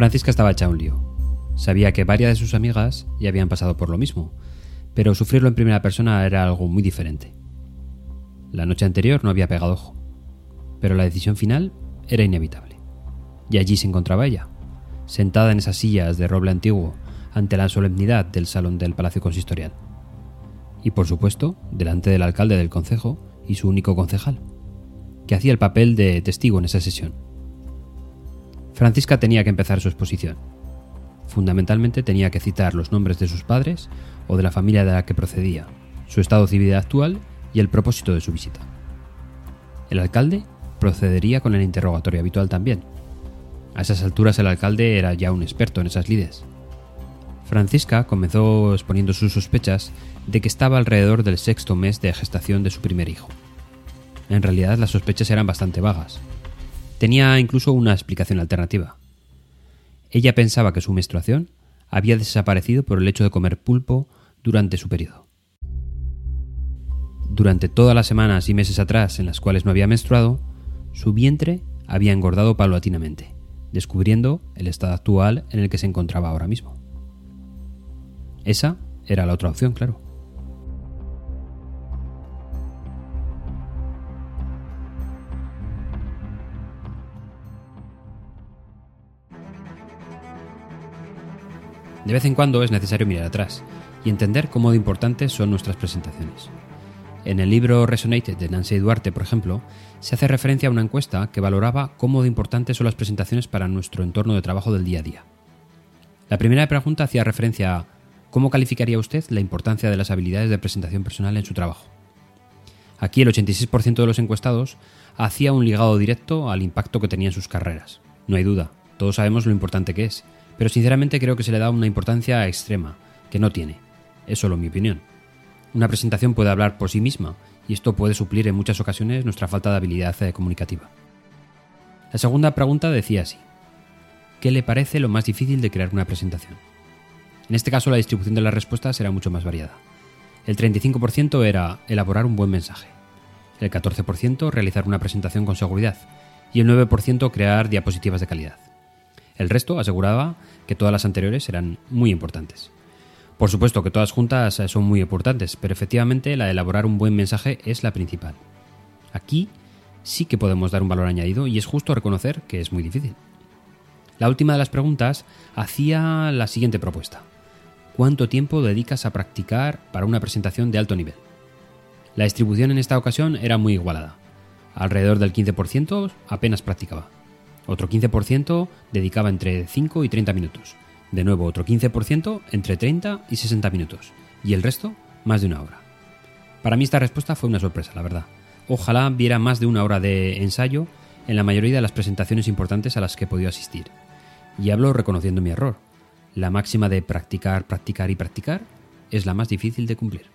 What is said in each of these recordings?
Francisca estaba hecha un lío. Sabía que varias de sus amigas ya habían pasado por lo mismo, pero sufrirlo en primera persona era algo muy diferente. La noche anterior no había pegado ojo, pero la decisión final era inevitable. Y allí se encontraba ella, sentada en esas sillas de roble antiguo ante la solemnidad del salón del Palacio Consistorial. Y por supuesto, delante del alcalde del concejo y su único concejal, que hacía el papel de testigo en esa sesión. Francisca tenía que empezar su exposición. Fundamentalmente tenía que citar los nombres de sus padres o de la familia de la que procedía, su estado civil actual y el propósito de su visita. El alcalde procedería con el interrogatorio habitual también. A esas alturas el alcalde era ya un experto en esas lides. Francisca comenzó exponiendo sus sospechas de que estaba alrededor del sexto mes de gestación de su primer hijo. En realidad las sospechas eran bastante vagas. Tenía incluso una explicación alternativa. Ella pensaba que su menstruación había desaparecido por el hecho de comer pulpo durante su periodo. Durante todas las semanas y meses atrás en las cuales no había menstruado, su vientre había engordado paulatinamente, descubriendo el estado actual en el que se encontraba ahora mismo. Esa era la otra opción, claro. De vez en cuando es necesario mirar atrás y entender cómo de importantes son nuestras presentaciones. En el libro Resonated de Nancy Duarte, por ejemplo, se hace referencia a una encuesta que valoraba cómo de importantes son las presentaciones para nuestro entorno de trabajo del día a día. La primera pregunta hacía referencia a ¿cómo calificaría usted la importancia de las habilidades de presentación personal en su trabajo? Aquí el 86% de los encuestados hacía un ligado directo al impacto que tenía en sus carreras. No hay duda, todos sabemos lo importante que es, pero sinceramente creo que se le da una importancia extrema, que no tiene. Es solo mi opinión. Una presentación puede hablar por sí misma y esto puede suplir en muchas ocasiones nuestra falta de habilidad eh, comunicativa. La segunda pregunta decía así. ¿Qué le parece lo más difícil de crear una presentación? En este caso la distribución de las respuestas era mucho más variada. El 35% era elaborar un buen mensaje, el 14% realizar una presentación con seguridad y el 9% crear diapositivas de calidad. El resto aseguraba que todas las anteriores eran muy importantes. Por supuesto que todas juntas son muy importantes, pero efectivamente la de elaborar un buen mensaje es la principal. Aquí sí que podemos dar un valor añadido y es justo reconocer que es muy difícil. La última de las preguntas hacía la siguiente propuesta. ¿Cuánto tiempo dedicas a practicar para una presentación de alto nivel? La distribución en esta ocasión era muy igualada. Alrededor del 15% apenas practicaba. Otro 15% dedicaba entre 5 y 30 minutos. De nuevo, otro 15% entre 30 y 60 minutos. Y el resto, más de una hora. Para mí esta respuesta fue una sorpresa, la verdad. Ojalá viera más de una hora de ensayo en la mayoría de las presentaciones importantes a las que he podido asistir. Y hablo reconociendo mi error. La máxima de practicar, practicar y practicar es la más difícil de cumplir.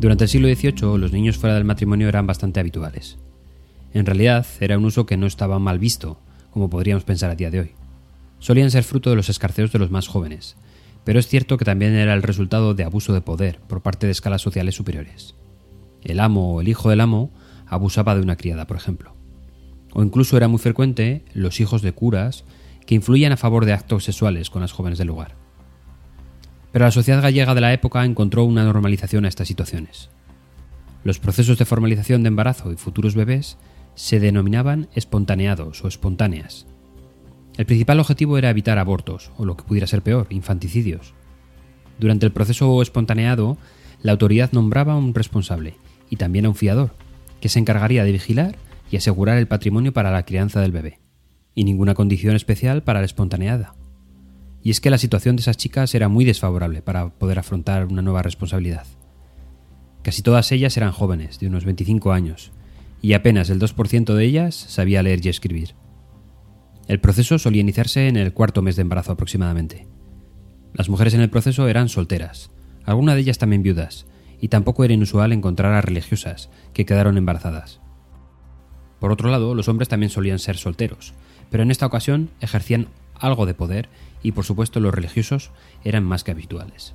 Durante el siglo XVIII los niños fuera del matrimonio eran bastante habituales. En realidad era un uso que no estaba mal visto, como podríamos pensar a día de hoy. Solían ser fruto de los escarceos de los más jóvenes, pero es cierto que también era el resultado de abuso de poder por parte de escalas sociales superiores. El amo o el hijo del amo abusaba de una criada, por ejemplo. O incluso era muy frecuente los hijos de curas que influían a favor de actos sexuales con las jóvenes del lugar. Pero la sociedad gallega de la época encontró una normalización a estas situaciones. Los procesos de formalización de embarazo y futuros bebés se denominaban espontaneados o espontáneas. El principal objetivo era evitar abortos, o lo que pudiera ser peor, infanticidios. Durante el proceso espontaneado, la autoridad nombraba a un responsable y también a un fiador, que se encargaría de vigilar y asegurar el patrimonio para la crianza del bebé, y ninguna condición especial para la espontaneada y es que la situación de esas chicas era muy desfavorable para poder afrontar una nueva responsabilidad. Casi todas ellas eran jóvenes, de unos 25 años, y apenas el 2% de ellas sabía leer y escribir. El proceso solía iniciarse en el cuarto mes de embarazo aproximadamente. Las mujeres en el proceso eran solteras, algunas de ellas también viudas, y tampoco era inusual encontrar a religiosas que quedaron embarazadas. Por otro lado, los hombres también solían ser solteros, pero en esta ocasión ejercían algo de poder y por supuesto los religiosos eran más que habituales.